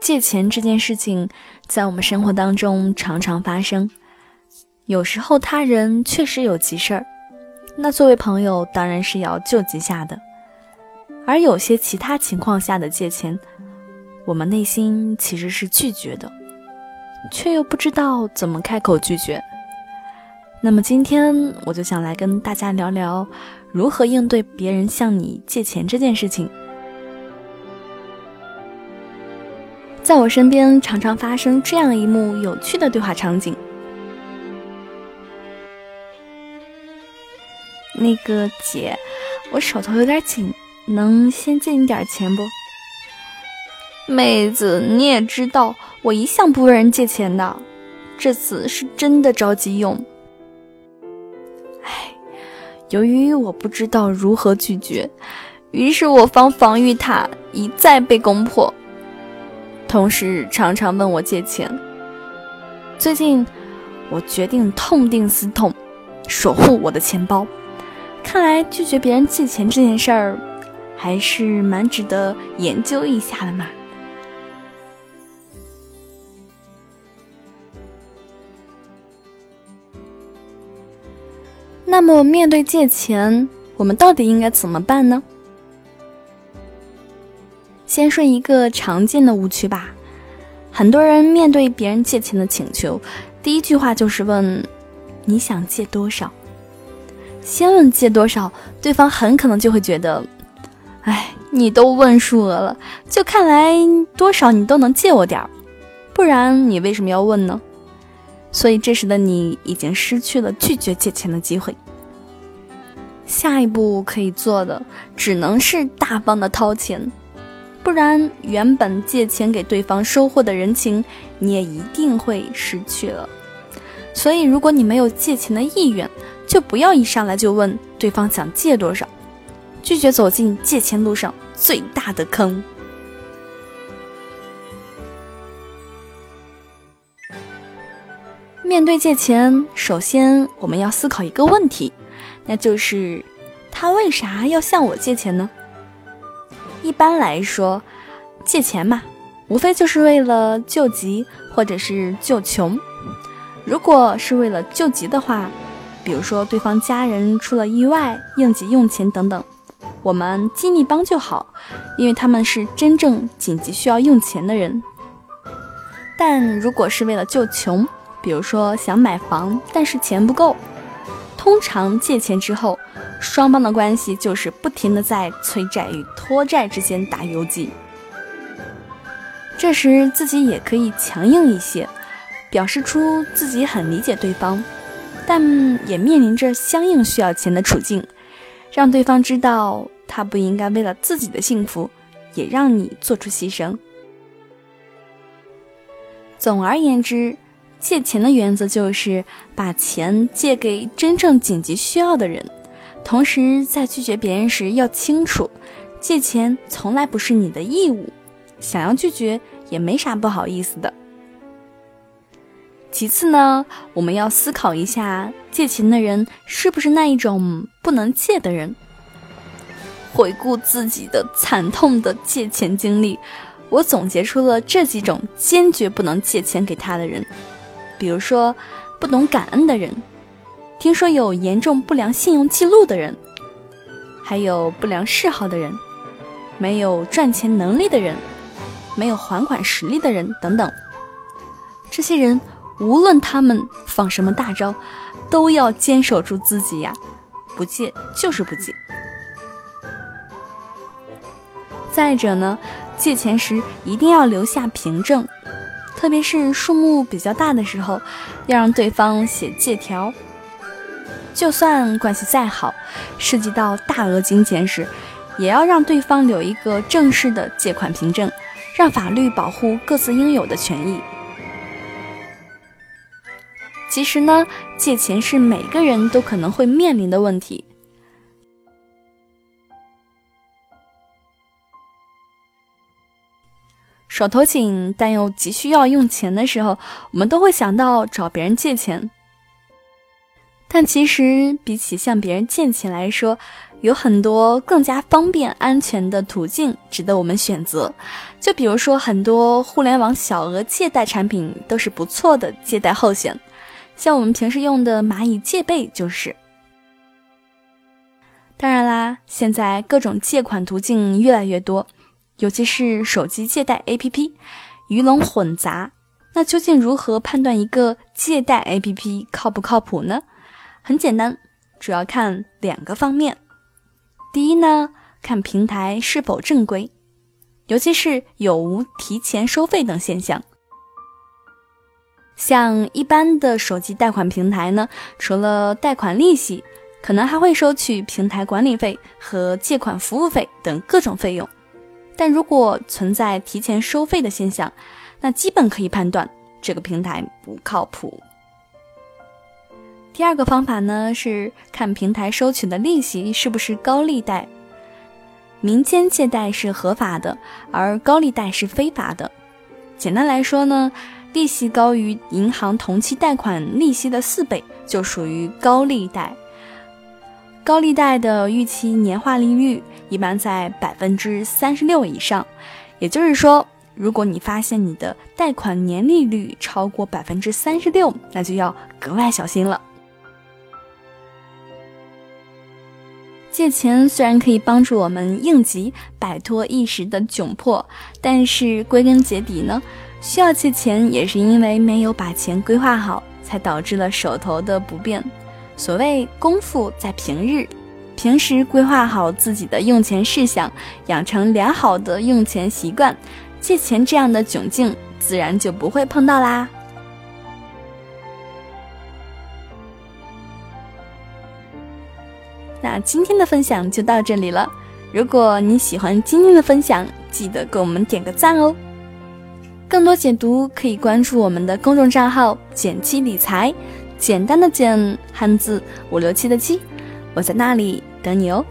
借钱这件事情，在我们生活当中常常发生。有时候他人确实有急事儿，那作为朋友当然是要救急下的。而有些其他情况下的借钱，我们内心其实是拒绝的，却又不知道怎么开口拒绝。那么今天我就想来跟大家聊聊，如何应对别人向你借钱这件事情。在我身边常常发生这样一幕有趣的对话场景。那个姐，我手头有点紧，能先借你点钱不？妹子，你也知道我一向不问人借钱的，这次是真的着急用。唉，由于我不知道如何拒绝，于是我方防御塔一再被攻破。同事常常问我借钱。最近，我决定痛定思痛，守护我的钱包。看来拒绝别人借钱这件事儿，还是蛮值得研究一下的嘛。那么，面对借钱，我们到底应该怎么办呢？先说一个常见的误区吧，很多人面对别人借钱的请求，第一句话就是问：“你想借多少？”先问借多少，对方很可能就会觉得：“哎，你都问数额了，就看来多少你都能借我点儿，不然你为什么要问呢？”所以这时的你已经失去了拒绝借钱的机会。下一步可以做的只能是大方的掏钱。不然，原本借钱给对方收获的人情，你也一定会失去了。所以，如果你没有借钱的意愿，就不要一上来就问对方想借多少，拒绝走进借钱路上最大的坑。面对借钱，首先我们要思考一个问题，那就是他为啥要向我借钱呢？一般来说，借钱嘛，无非就是为了救急或者是救穷。如果是为了救急的话，比如说对方家人出了意外，应急用钱等等，我们尽力帮就好，因为他们是真正紧急需要用钱的人。但如果是为了救穷，比如说想买房，但是钱不够，通常借钱之后。双方的关系就是不停的在催债与拖债之间打游击。这时自己也可以强硬一些，表示出自己很理解对方，但也面临着相应需要钱的处境，让对方知道他不应该为了自己的幸福，也让你做出牺牲。总而言之，借钱的原则就是把钱借给真正紧急需要的人。同时，在拒绝别人时要清楚，借钱从来不是你的义务，想要拒绝也没啥不好意思的。其次呢，我们要思考一下，借钱的人是不是那一种不能借的人。回顾自己的惨痛的借钱经历，我总结出了这几种坚决不能借钱给他的人，比如说，不懂感恩的人。听说有严重不良信用记录的人，还有不良嗜好的人，没有赚钱能力的人，没有还款实力的人等等。这些人无论他们放什么大招，都要坚守住自己呀，不借就是不借。再者呢，借钱时一定要留下凭证，特别是数目比较大的时候，要让对方写借条。就算关系再好，涉及到大额金钱时，也要让对方留一个正式的借款凭证，让法律保护各自应有的权益。其实呢，借钱是每个人都可能会面临的问题。手头紧但又急需要用钱的时候，我们都会想到找别人借钱。但其实，比起向别人借钱来说，有很多更加方便、安全的途径值得我们选择。就比如说，很多互联网小额借贷产品都是不错的借贷候选，像我们平时用的蚂蚁借呗就是。当然啦，现在各种借款途径越来越多，尤其是手机借贷 APP，鱼龙混杂。那究竟如何判断一个借贷 APP 靠不靠谱呢？很简单，主要看两个方面。第一呢，看平台是否正规，尤其是有无提前收费等现象。像一般的手机贷款平台呢，除了贷款利息。可能还会收取平台管理费和借款服务费等各种费用，但如果存在提前收费的现象，那基本可以判断这个平台不靠谱。第二个方法呢是看平台收取的利息是不是高利贷。民间借贷是合法的，而高利贷是非法的。简单来说呢，利息高于银行同期贷款利息的四倍就属于高利贷。高利贷的预期年化利率一般在百分之三十六以上，也就是说，如果你发现你的贷款年利率超过百分之三十六，那就要格外小心了。借钱虽然可以帮助我们应急、摆脱一时的窘迫，但是归根结底呢，需要借钱也是因为没有把钱规划好，才导致了手头的不便。所谓功夫在平日，平时规划好自己的用钱事项，养成良好的用钱习惯，借钱这样的窘境自然就不会碰到啦。那今天的分享就到这里了，如果你喜欢今天的分享，记得给我们点个赞哦。更多解读可以关注我们的公众账号“简七理财”。简单的简，汉字五六七的七，我在那里等你哦。